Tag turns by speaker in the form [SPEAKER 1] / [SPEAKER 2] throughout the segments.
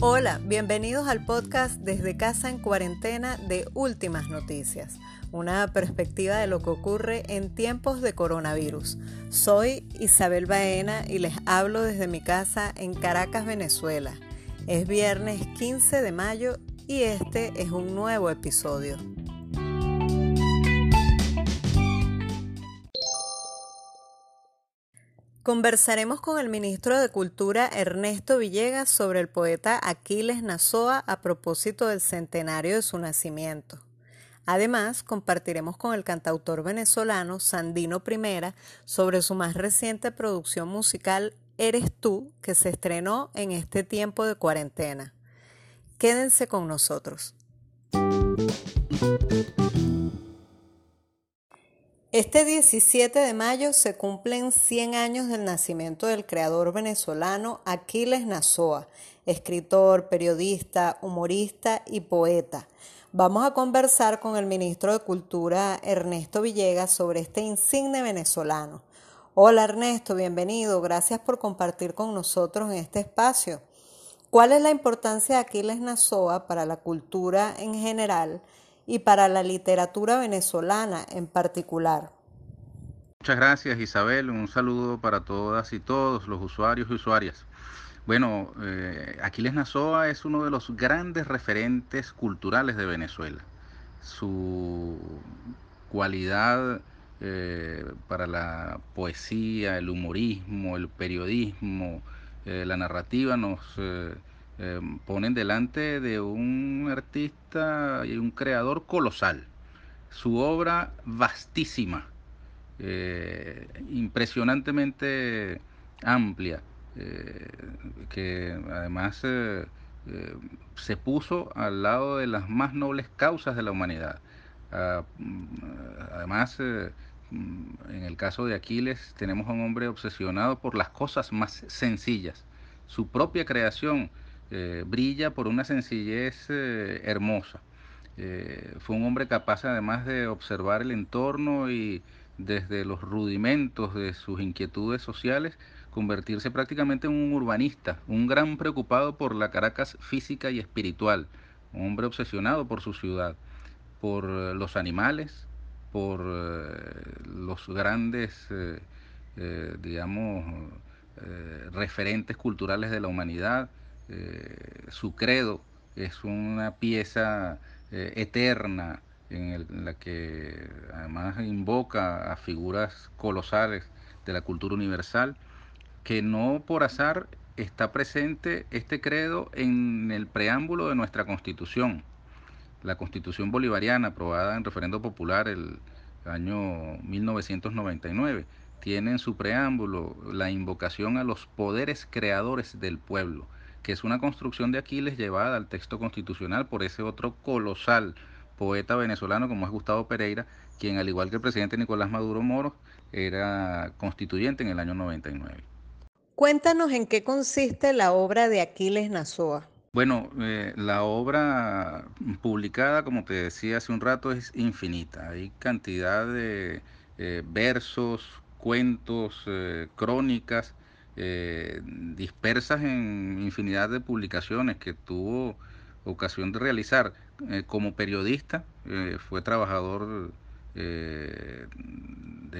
[SPEAKER 1] Hola, bienvenidos al podcast Desde Casa en Cuarentena de Últimas Noticias, una perspectiva de lo que ocurre en tiempos de coronavirus. Soy Isabel Baena y les hablo desde mi casa en Caracas, Venezuela. Es viernes 15 de mayo y este es un nuevo episodio. Conversaremos con el ministro de Cultura Ernesto Villegas sobre el poeta Aquiles Nazoa a propósito del centenario de su nacimiento. Además, compartiremos con el cantautor venezolano Sandino Primera sobre su más reciente producción musical Eres tú, que se estrenó en este tiempo de cuarentena. Quédense con nosotros. Este 17 de mayo se cumplen 100 años del nacimiento del creador venezolano Aquiles Nazoa, escritor, periodista, humorista y poeta. Vamos a conversar con el ministro de Cultura Ernesto Villegas sobre este insigne venezolano. Hola Ernesto, bienvenido. Gracias por compartir con nosotros en este espacio. ¿Cuál es la importancia de Aquiles Nazoa para la cultura en general? Y para la literatura venezolana en particular.
[SPEAKER 2] Muchas gracias Isabel, un saludo para todas y todos los usuarios y usuarias. Bueno, eh, Aquiles Nazoa es uno de los grandes referentes culturales de Venezuela. Su cualidad eh, para la poesía, el humorismo, el periodismo, eh, la narrativa nos eh, ponen delante de un artista y un creador colosal. Su obra vastísima, eh, impresionantemente amplia, eh, que además se puso al lado de las más nobles causas de la humanidad. Ah, mm, además, mm, en el caso de Aquiles tenemos a un hombre obsesionado por las cosas más sencillas. Su propia creación eh, brilla por una sencillez eh, hermosa. Eh, fue un hombre capaz además de observar el entorno y desde los rudimentos de sus inquietudes sociales, convertirse prácticamente en un urbanista, un gran preocupado por la Caracas física y espiritual, un hombre obsesionado por su ciudad, por los animales, por los grandes, digamos, referentes culturales de la humanidad, eh, su credo es una pieza eh, eterna en, la que además invoca a figuras colosales de la cultura universal, que no por azar está presente este credo en el preámbulo de nuestra constitución. La constitución bolivariana aprobada en referendo popular el año 1999 tiene en su preámbulo la invocación a los poderes creadores del pueblo que es una construcción de Aquiles llevada al texto constitucional por ese otro colosal poeta venezolano como es Gustavo Pereira, quien al igual que el presidente Nicolás Maduro Moro era constituyente en el año 99.
[SPEAKER 1] Cuéntanos en qué consiste la obra de Aquiles Nazoa.
[SPEAKER 2] Bueno, eh, la obra publicada, como te decía hace un rato, es infinita. Hay cantidad de eh, versos, cuentos, eh, crónicas eh, dispersas en infinidad de publicaciones que tuvo ocasión de realizar. Eh, como periodista, eh, fue trabajador de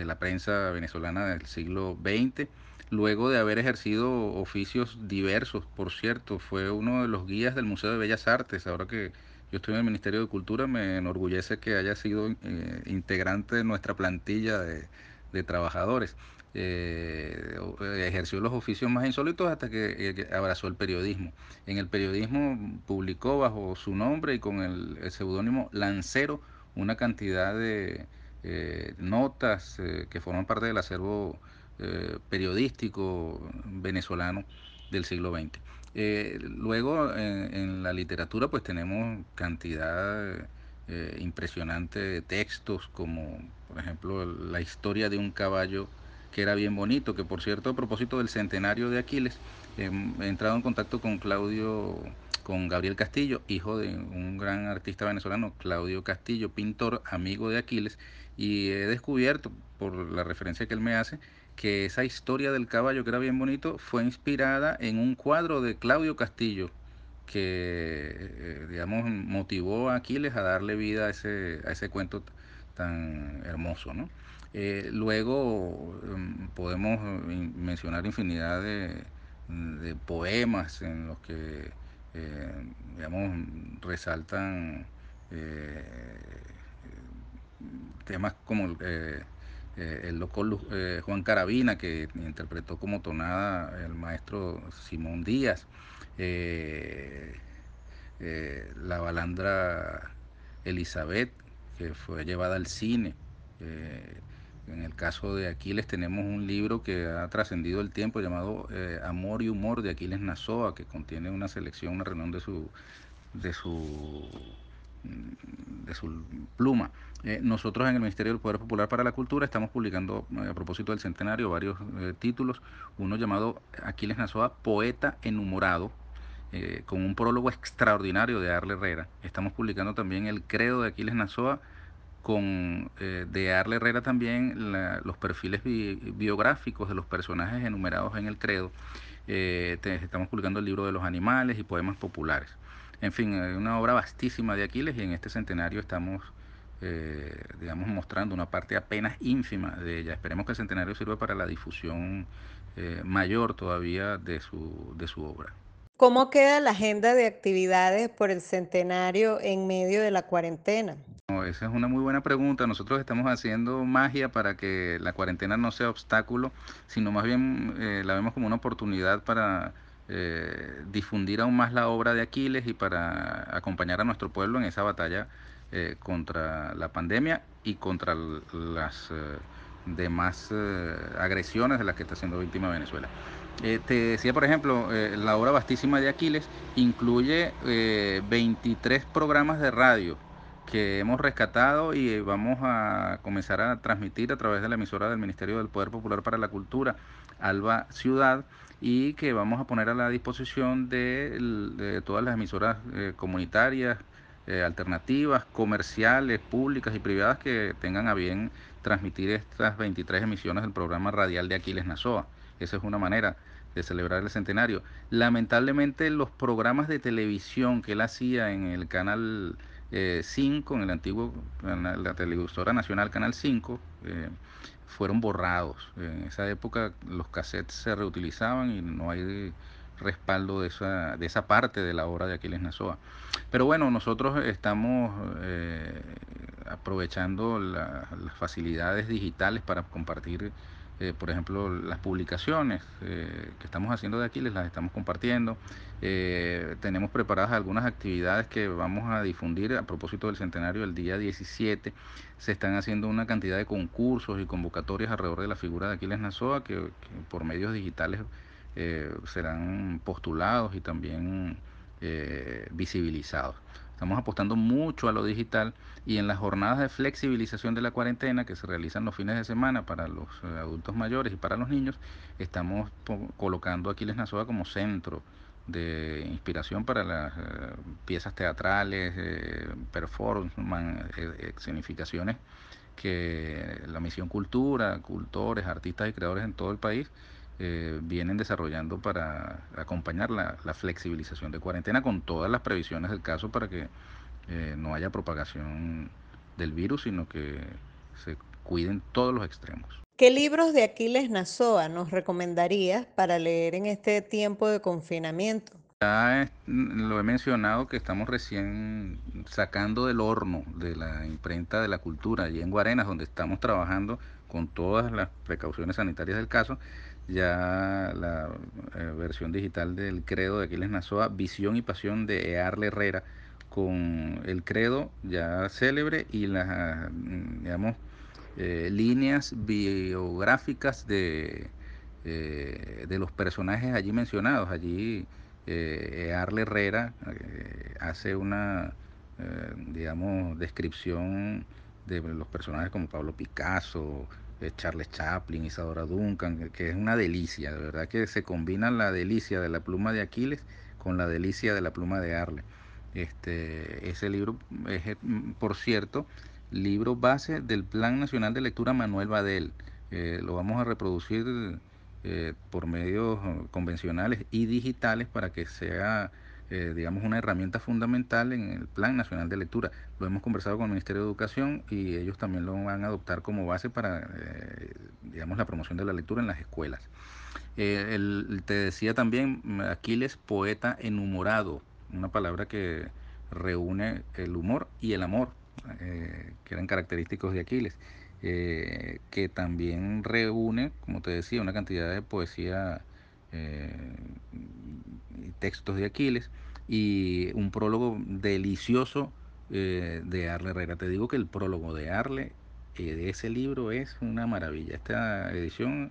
[SPEAKER 2] la prensa venezolana del siglo XX, luego de haber ejercido oficios diversos, por cierto, fue uno de los guías del Museo de Bellas Artes, ahora que yo estoy en el Ministerio de Cultura, me enorgullece que haya sido integrante de nuestra plantilla de trabajadores. Eh, ejerció los oficios más insólitos hasta que, eh, abrazó el periodismo. En el periodismo publicó bajo su nombre y con el, seudónimo Lancero una cantidad de eh, notas que forman parte del acervo periodístico venezolano del siglo XX. luego en, la literatura pues tenemos cantidad impresionante de textos como por ejemplo la historia de un caballo que era bien bonito, que por cierto, a propósito del centenario de Aquiles, em, he entrado en contacto con Claudio, con Gabriel Castillo, hijo de un gran artista venezolano, Claudio Castillo, pintor, amigo de Aquiles, y he descubierto, por la referencia que él me hace, que esa historia del caballo, que era bien bonito, fue inspirada en un cuadro de Claudio Castillo, que, digamos, motivó a Aquiles a darle vida a ese, a ese cuento tan hermoso, ¿no? luego em, podemos mencionar infinidad de, poemas en los que, digamos, resaltan temas como eh, eh, el loco eh, Juan Carabina, que interpretó como tonada el maestro Simón Díaz, la balandra Elizabeth, que fue llevada al cine. en el caso de Aquiles tenemos un libro que ha trascendido el tiempo llamado Amor y Humor de Aquiles Nazoa, que contiene una selección, una reunión de su, de su de su pluma. Eh, nosotros en el Ministerio del Poder Popular para la Cultura estamos publicando, eh, a propósito del centenario, varios eh, títulos. Uno llamado Aquiles Nazoa, Poeta Enumorado, con un prólogo extraordinario de Arle Herrera. Estamos publicando también el Credo de Aquiles Nazoa, con de Arle Herrera también los perfiles biográficos de los personajes enumerados en el Credo. estamos publicando el libro de los animales y poemas populares. En fin, hay una obra vastísima de Aquiles y en este centenario estamos, eh, digamos, mostrando una parte apenas ínfima de ella. Esperemos que el centenario sirva para la difusión eh, mayor todavía de su, de su obra.
[SPEAKER 1] ¿Cómo queda la agenda de actividades por el centenario en medio de la cuarentena?
[SPEAKER 2] esa es una muy buena pregunta. Nosotros estamos haciendo magia para que la cuarentena no sea obstáculo, sino más bien eh, la vemos como una oportunidad para eh, difundir aún más la obra de Aquiles y para acompañar a nuestro pueblo en esa batalla eh, contra la pandemia y contra las eh, demás agresiones de las que está siendo víctima Venezuela. Te decía, por ejemplo, la obra vastísima de Aquiles incluye 23 programas de radio que hemos rescatado y vamos a comenzar a transmitir a través de la emisora del Ministerio del Poder Popular para la Cultura, Alba Ciudad, y que vamos a poner a la disposición de, todas las emisoras eh, comunitarias, eh, alternativas, comerciales, públicas y privadas que tengan a bien transmitir estas 23 emisiones del programa radial de Aquiles Nazoa. Esa es una manera de celebrar el centenario. Lamentablemente los programas de televisión que él hacía en el canal 5, eh, en el antiguo, en la televisora nacional Canal 5, fueron borrados. En esa época los cassettes se reutilizaban y no hay respaldo de esa, de esa parte de la obra de Aquiles Nazoa. Pero bueno, nosotros estamos eh, aprovechando las facilidades digitales para compartir eh, por ejemplo, las publicaciones eh, que estamos haciendo de aquí les las estamos compartiendo. Eh, tenemos preparadas algunas actividades que vamos a difundir a propósito del centenario el día 17. Se están haciendo una cantidad de concursos y convocatorias alrededor de la figura de Aquiles Nazoa que, por medios digitales serán postulados y también visibilizados. Estamos apostando mucho a lo digital y en las jornadas de flexibilización de la cuarentena que se realizan los fines de semana para los eh, adultos mayores y para los niños, estamos colocando Aquiles Nazoa como centro de inspiración para las eh, piezas teatrales, eh, performance, escenificaciones que la misión cultura, cultores, artistas y creadores en todo el país vienen desarrollando para acompañar la, flexibilización de cuarentena con todas las previsiones del caso para que eh, no haya propagación del virus, sino que se cuiden todos los extremos.
[SPEAKER 1] ¿Qué libros de Aquiles Nazoa nos recomendarías para leer en este tiempo de confinamiento?
[SPEAKER 2] Ya lo he mencionado que estamos recién sacando del horno de la imprenta de la cultura allí en Guarenas, donde estamos trabajando con todas las precauciones sanitarias del caso ya la eh, versión digital del credo de Aquiles Nazoa, Visión y Pasión de Earle Herrera, con el credo ya célebre y las, mm, digamos, eh, líneas biográficas de, eh, de los personajes allí mencionados. Allí Earle Herrera hace una, digamos, descripción de los personajes como Pablo Picasso, Charles Chaplin, Isadora Duncan, que es una delicia, de verdad que se combina la delicia de la pluma de Aquiles con la delicia de la pluma de Arle. Este, ese libro es, por cierto, libro base del Plan Nacional de Lectura Manuel Badel. Eh, lo vamos a reproducir eh, por medios convencionales y digitales para que sea eh, digamos, una herramienta fundamental en el Plan Nacional de Lectura. Lo hemos conversado con el Ministerio de Educación y ellos también lo van a adoptar como base para, eh, digamos, la promoción de la lectura en las escuelas. Eh, te decía también, Aquiles, poeta enhumorado, una palabra que reúne el humor y el amor, que eran característicos de Aquiles. que también reúne, como te decía, una cantidad de poesía textos de Aquiles y un prólogo delicioso eh, de Arle Herrera. Te digo que el prólogo de Arle eh, de ese libro es una maravilla. Esta edición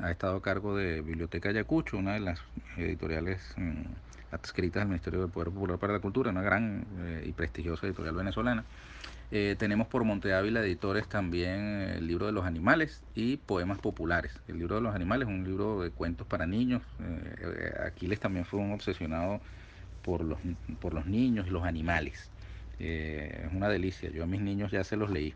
[SPEAKER 2] ha estado a cargo de Biblioteca Ayacucho, una de las editoriales mm, adscritas al Ministerio del Poder Popular para la Cultura, una gran eh, y prestigiosa editorial venezolana. Eh, tenemos por Monte Ávila Editores también el libro de los animales y poemas populares. El libro de los animales es un libro de cuentos para niños. Eh, Aquiles también fue un obsesionado por los, por los niños y los animales. Eh, es una delicia. Yo a mis niños ya se los leí.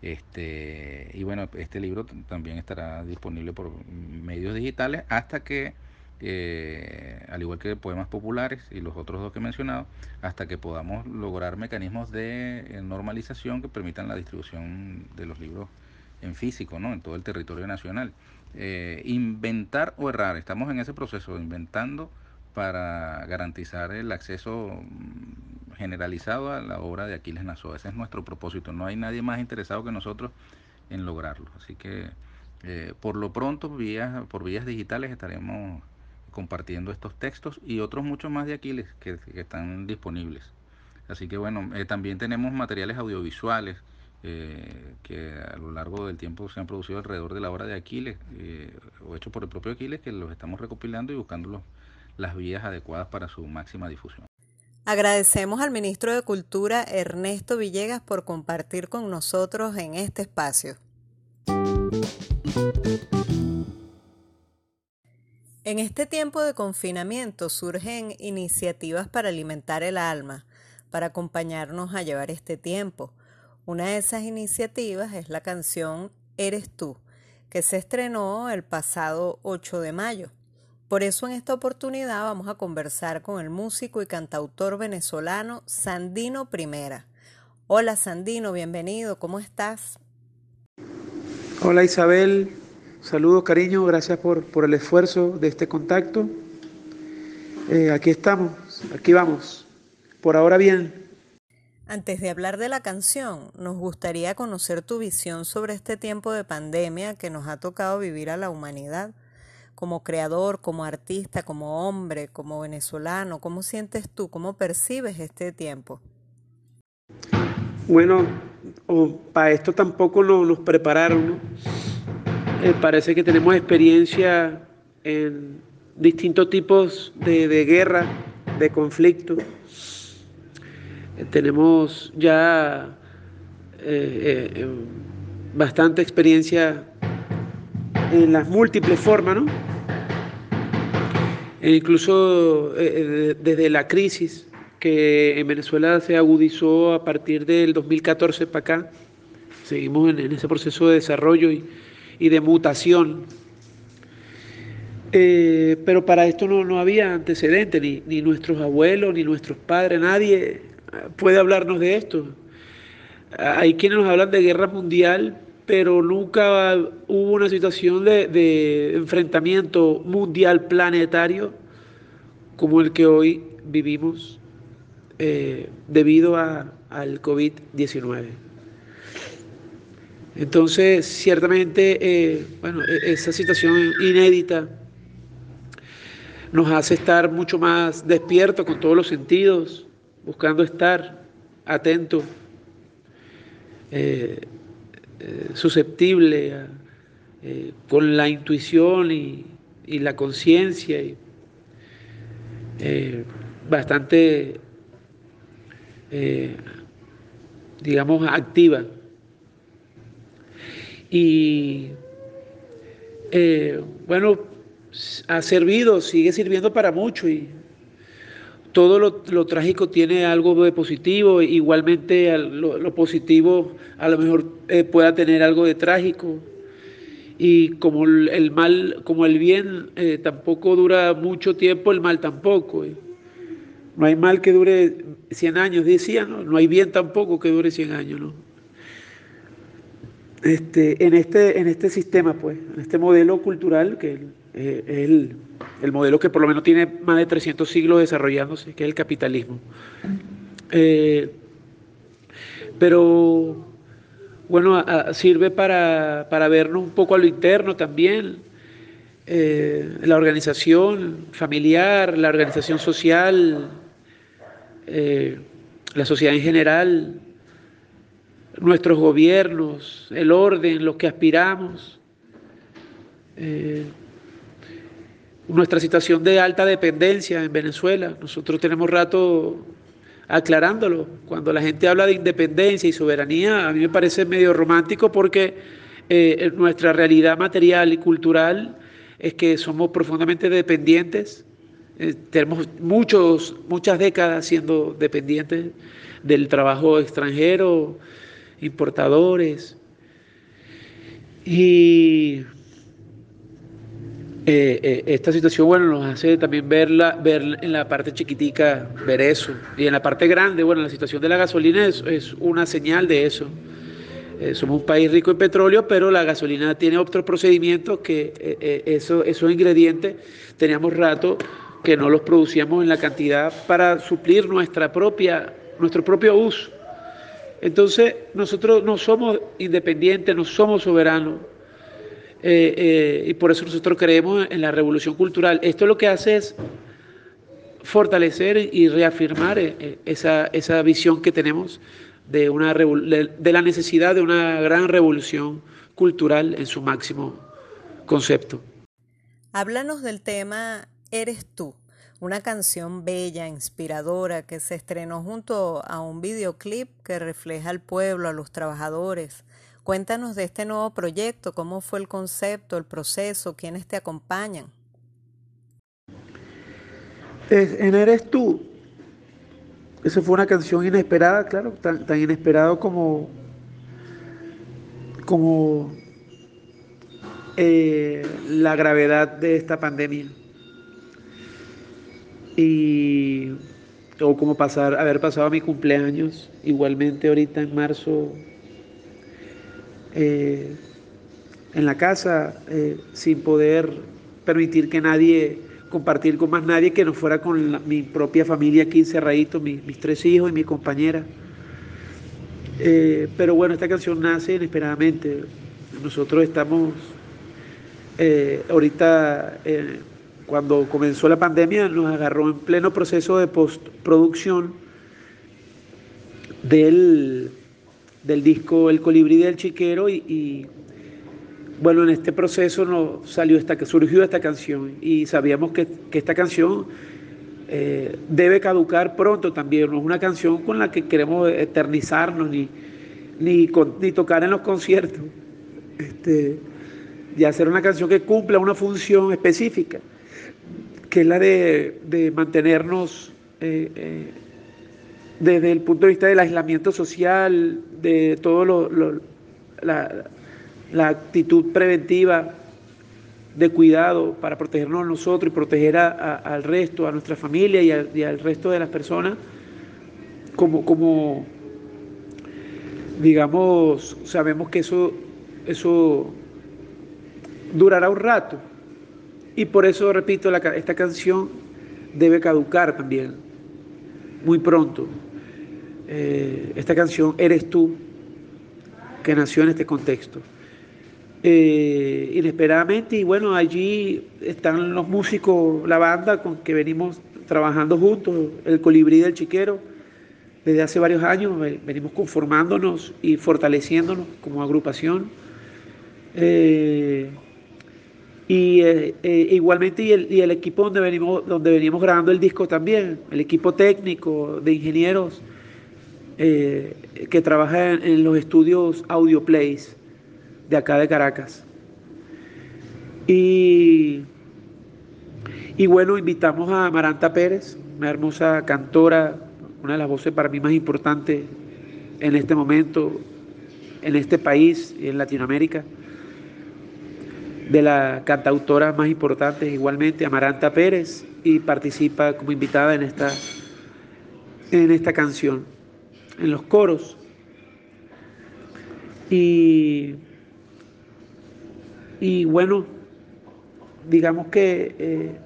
[SPEAKER 2] Este, y bueno, este libro también estará disponible por medios digitales hasta que eh, al igual que poemas populares y los otros dos que he mencionado, hasta que podamos lograr mecanismos de eh, normalización que permitan la distribución de los libros en físico, ¿no? en todo el territorio nacional. Eh, inventar o errar, estamos en ese proceso, inventando para garantizar el acceso mm, generalizado a la obra de Aquiles Nazoa. Ese es nuestro propósito. No hay nadie más interesado que nosotros en lograrlo. Así que por lo pronto, por vías digitales estaremos compartiendo estos textos y otros muchos más de Aquiles que, están disponibles. Así que bueno, eh, también tenemos materiales audiovisuales eh, que a lo largo del tiempo se han producido alrededor de la obra de Aquiles eh, o hechos por el propio Aquiles que los estamos recopilando y buscando las vías adecuadas para su máxima difusión.
[SPEAKER 1] Agradecemos al ministro de Cultura Ernesto Villegas por compartir con nosotros en este espacio. En este tiempo de confinamiento surgen iniciativas para alimentar el alma, para acompañarnos a llevar este tiempo. Una de esas iniciativas es la canción Eres tú, que se estrenó el pasado 8 de mayo. Por eso en esta oportunidad vamos a conversar con el músico y cantautor venezolano Sandino Primera. Hola Sandino, bienvenido, ¿cómo estás?
[SPEAKER 3] Hola Isabel, Saludos, cariño, gracias por, por el esfuerzo de este contacto. Eh, aquí estamos, aquí vamos. Por ahora bien.
[SPEAKER 1] Antes de hablar de la canción, nos gustaría conocer tu visión sobre este tiempo de pandemia que nos ha tocado vivir a la humanidad. Como creador, como artista, como hombre, como venezolano, ¿cómo sientes tú, cómo percibes este tiempo?
[SPEAKER 3] Bueno, para esto tampoco nos prepararon. ¿no? Eh, parece que tenemos experiencia en distintos tipos de, guerra, de conflicto. Eh, tenemos ya eh, bastante experiencia en las múltiples formas, ¿no? E incluso desde la crisis que en Venezuela se agudizó a partir del 2014 para acá, seguimos en ese proceso de desarrollo y, y de mutación. Eh, pero para esto no, no había antecedentes, ni, ni, nuestros abuelos, ni nuestros padres, nadie puede hablarnos de esto. Hay quienes nos hablan de guerra mundial, pero nunca hubo una situación de, de enfrentamiento mundial planetario como el que hoy vivimos eh, debido a, al COVID-19. Entonces, ciertamente, eh, bueno, e-, esa situación inédita nos hace estar mucho más despiertos con todos los sentidos, buscando estar atentos, eh, eh, susceptible con la intuición y, y la conciencia, bastante, digamos, activa y eh, bueno, ha servido, sigue sirviendo para mucho y todo lo, trágico tiene algo de positivo, igualmente lo, positivo a lo mejor eh, pueda tener algo de trágico. Y como el mal, como el bien eh, tampoco dura mucho tiempo, el mal tampoco. no hay mal que dure 100 años, decía, ¿no? No hay bien tampoco que dure 100 años, ¿no? Este, en, este, en este sistema, pues, en este modelo cultural, que es el, el, modelo que por lo menos tiene más de 300 siglos desarrollándose, que es el capitalismo. Eh, pero, bueno, sirve para, para, vernos un poco a lo interno también, eh, la organización familiar, la organización social, eh, la sociedad en general, nuestros gobiernos, el orden, lo que aspiramos, eh, nuestra situación de alta dependencia en Venezuela. Nosotros tenemos rato aclarándolo. Cuando la gente habla de independencia y soberanía, a mí me parece medio romántico porque eh, nuestra realidad material y cultural es que somos profundamente dependientes. Eh, tenemos muchos, muchas décadas siendo dependientes del trabajo extranjero, importadores. Y eh, eh, esta situación, bueno, nos hace también verla, ver en la parte chiquitica, ver eso. Y en la parte grande, bueno, la situación de la gasolina es, es una señal de eso. Eh, somos un país rico en petróleo, pero la gasolina tiene otros procedimientos que eso, esos ingredientes teníamos rato que no los producíamos en la cantidad para suplir nuestra propia, nuestro propio uso. Entonces, nosotros no somos independientes, no somos soberanos. Eh, eh, y por eso nosotros creemos en la revolución cultural. Esto lo que hace es fortalecer y reafirmar eh, esa, esa visión que tenemos de, una, de la necesidad de una gran revolución cultural en su máximo concepto.
[SPEAKER 1] Háblanos del tema Eres tú una canción bella, inspiradora, que se estrenó junto a un videoclip que refleja al pueblo, a los trabajadores. Cuéntanos de este nuevo proyecto, cómo fue el concepto, el proceso, quiénes te acompañan.
[SPEAKER 3] En Eres tú, esa fue una canción inesperada, claro, tan, tan inesperado como, como eh, la gravedad de esta pandemia y o como pasar, haber pasado mi cumpleaños, igualmente ahorita en marzo, eh, en la casa, eh, sin poder permitir que nadie, compartir con más nadie que no fuera con mi propia familia aquí encerradito, mis tres hijos y mi compañera. Eh, pero bueno, esta canción nace inesperadamente. Nosotros estamos ahorita cuando comenzó la pandemia nos agarró en pleno proceso de postproducción del, del disco El colibrí del chiquero y, bueno, en este proceso nos salió esta, surgió esta canción y sabíamos que, esta canción eh, debe caducar pronto también, no es una canción con la que queremos eternizarnos ni, ni, ni tocar en los conciertos, este, y hacer una canción que cumpla una función específica que es la de, mantenernos eh, eh, desde el punto de vista del aislamiento social, de todo lo, la, actitud preventiva de cuidado para protegernos a nosotros y proteger al resto, a nuestra familia y, al resto de las personas, como, como digamos, sabemos que eso, eso durará un rato y por eso, repito, esta canción debe caducar también, muy pronto. Eh, esta canción Eres tú, que nació en este contexto. Eh, inesperadamente, y bueno, allí están los músicos, la banda con que venimos trabajando juntos, el colibrí del chiquero, desde hace varios años venimos conformándonos y fortaleciéndonos como agrupación. Eh, y eh, eh, igualmente y el, equipo donde venimos, donde venimos grabando el disco también, el equipo técnico de ingenieros eh, que trabaja en, los estudios Audio Plays de acá de Caracas. Y, y bueno, invitamos a Maranta Pérez, una hermosa cantora, una de las voces para mí más importantes en este momento, en este país en Latinoamérica de la cantautora más importante igualmente, Amaranta Pérez, y participa como invitada en esta en esta canción, en los coros. Y, y bueno, digamos que, eh,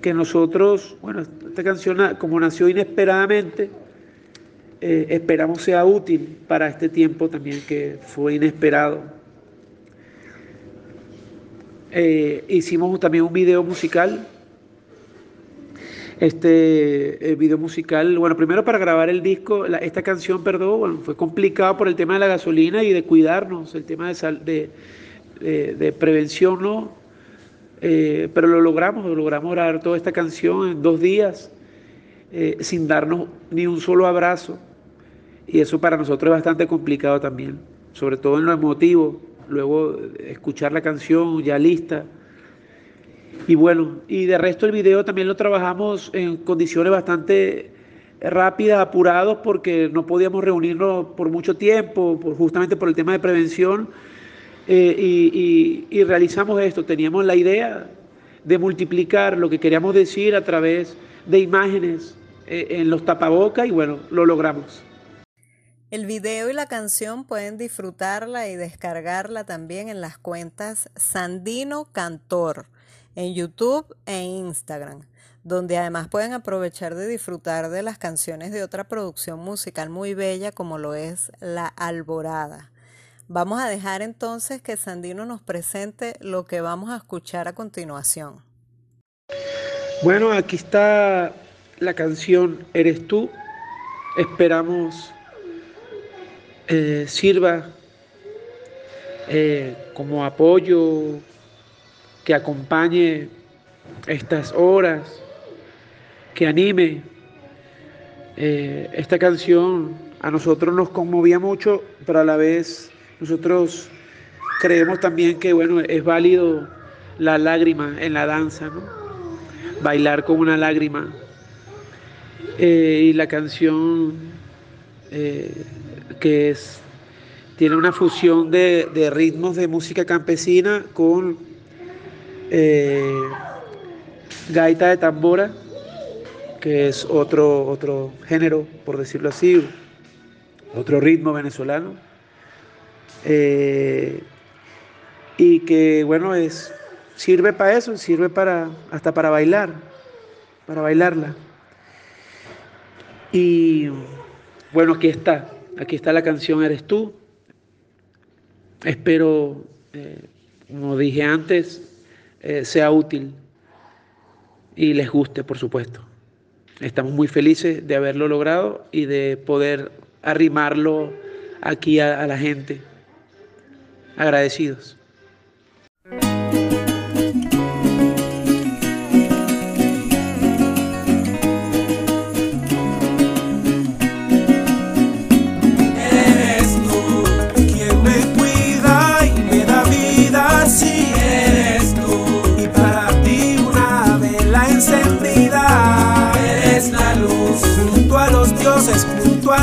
[SPEAKER 3] que nosotros, bueno, esta canción como nació inesperadamente, eh, esperamos sea útil para este tiempo también que fue inesperado. Eh, hicimos también un video musical. Este video musical, bueno, primero para grabar el disco, esta canción, perdón, fue complicado por el tema de la gasolina y de cuidarnos, el tema de, de, de prevención, ¿no? Eh, pero lo logramos, lo logramos grabar toda esta canción en dos días, eh, sin darnos ni un solo abrazo. Y eso para nosotros es bastante complicado también, sobre todo en lo emotivo, luego escuchar la canción ya lista. Y bueno, y de resto el video también lo trabajamos en condiciones bastante rápidas, apurados, porque no podíamos reunirnos por mucho tiempo, por, justamente por el tema de prevención eh, y, realizamos esto. Teníamos la idea de multiplicar lo que queríamos decir a través de imágenes eh, en los tapabocas y bueno, lo logramos.
[SPEAKER 1] El video y la canción pueden disfrutarla y descargarla también en las cuentas Sandino Cantor en YouTube e Instagram, donde además pueden aprovechar de disfrutar de las canciones de otra producción musical muy bella como lo es La Alborada. Vamos a dejar entonces que Sandino nos presente lo que vamos a escuchar a continuación.
[SPEAKER 3] Bueno, aquí está la canción Eres tú. Esperamos eh, sirva eh, como apoyo, que acompañe estas horas, que anime. Eh, esta canción a nosotros nos conmovía mucho, pero a la vez nosotros creemos también que, bueno, es válido la lágrima en la danza, ¿no? Bailar con una lágrima. Y la canción que es, tiene una fusión de, ritmos de música campesina con eh, gaita de tambora, que es otro, otro género, por decirlo así, otro ritmo venezolano eh, y que bueno, es, sirve para eso, sirve para, hasta para bailar, para bailarla. Y bueno, aquí está, aquí está la canción Eres tú. Espero, eh, como dije antes, eh, sea útil y les guste, por supuesto. Estamos muy felices de haberlo logrado y de poder arrimarlo aquí a la gente agradecidos.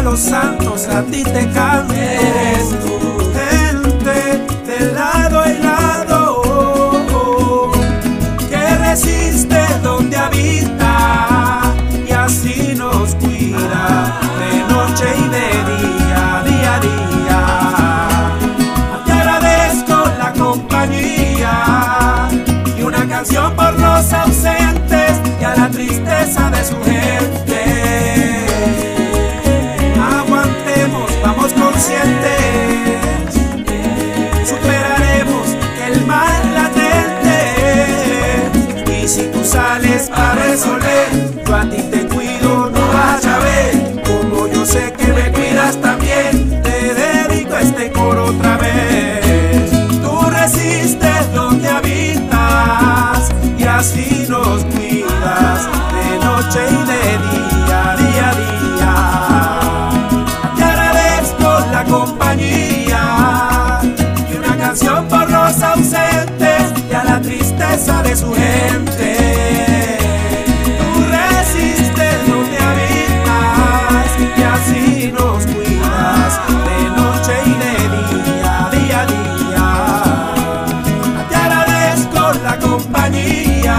[SPEAKER 4] Los santos, a ti te canto. Eres tú de lado en lado, que resiste donde habita y así nos cuida de noche y de día, día a día. De su gente. Tú resistes donde habitas y así nos cuidas de noche y de día, día a día. Te agradezco la compañía,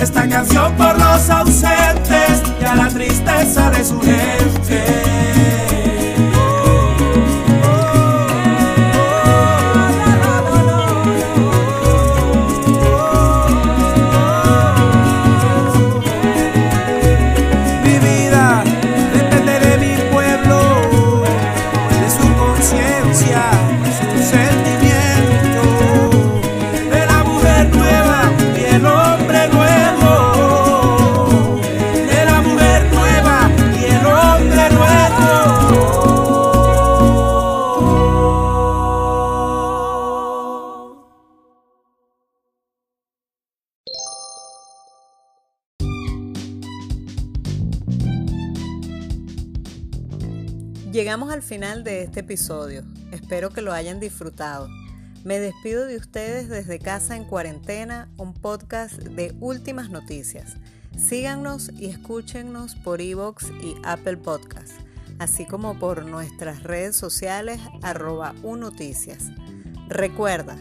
[SPEAKER 4] esta canción por los ausentes y
[SPEAKER 3] a la tristeza de su gente.
[SPEAKER 1] Llegamos al final de este episodio. Espero que lo hayan disfrutado. Me despido de ustedes desde Casa en Cuarentena, un podcast de últimas noticias. Síganos y escúchenos por iVoox y Apple Podcast, así como por nuestras redes sociales arroba unoticias. Recuerda,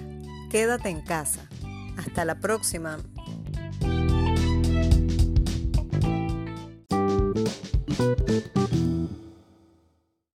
[SPEAKER 1] quédate en casa. Hasta la próxima.